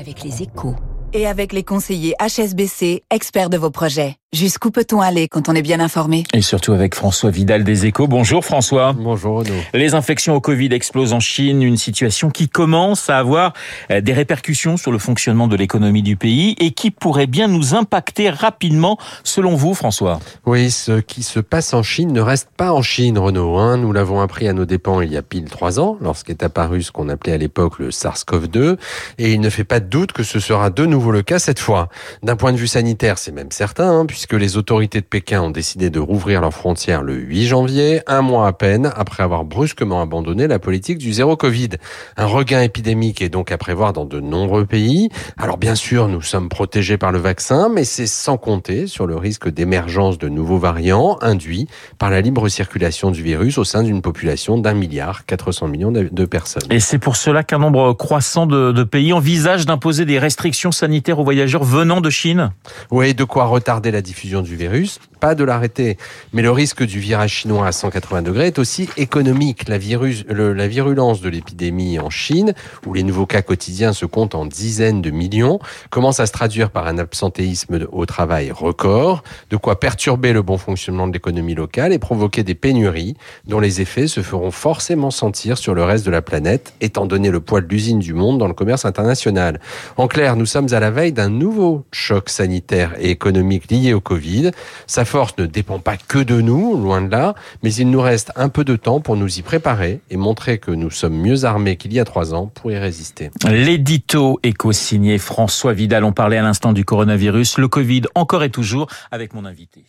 avec les échos. Et avec les conseillers HSBC, experts de vos projets. Jusqu'où peut-on aller quand on est bien informé? Et surtout avec François Vidal des Échos. Bonjour François. Bonjour Renaud. Les infections au Covid explosent en Chine, une situation qui commence à avoir euh, des répercussions sur le fonctionnement de l'économie du pays et qui pourrait bien nous impacter rapidement, selon vous François? Oui, ce qui se passe en Chine ne reste pas en Chine, Renaud. Hein. Nous l'avons appris à nos dépens il y a pile trois ans, lorsqu'est apparu ce qu'on appelait à l'époque le SARS-CoV-2, et il ne fait pas de doute que ce sera de nouveau le cas cette fois. D'un point de vue sanitaire, c'est même certain, hein, puisque les autorités de Pékin ont décidé de rouvrir leurs frontières le 8 janvier, un mois à peine après avoir brusquement abandonné la politique du zéro Covid. Un regain épidémique est donc à prévoir dans de nombreux pays. Alors bien sûr, nous sommes protégés par le vaccin, mais c'est sans compter sur le risque d'émergence de nouveaux variants induits par la libre circulation du virus au sein d'une population d'un milliard 400 millions de personnes. Et c'est pour cela qu'un nombre croissant de, de pays envisage d'imposer des restrictions sanitaires aux voyageurs venant de Chine Oui, de quoi retarder la diffusion du virus, pas de l'arrêter. Mais le risque du virage chinois à 180 degrés est aussi économique. La virulence de l'épidémie en Chine, où les nouveaux cas quotidiens se comptent en dizaines de millions, commence à se traduire par un absentéisme au travail record, de quoi perturber le bon fonctionnement de l'économie locale et provoquer des pénuries dont les effets se feront forcément sentir sur le reste de la planète, étant donné le poids de l'usine du monde dans le commerce international. En clair, nous sommes à la veille d'un nouveau choc sanitaire et économique lié au Covid. Sa force ne dépend pas que de nous, loin de là, mais il nous reste un peu de temps pour nous y préparer et montrer que nous sommes mieux armés qu'il y a trois ans pour y résister. L'édito éco-signé François Vidal. On parlait à l'instant du coronavirus, le Covid encore et toujours avec mon invité.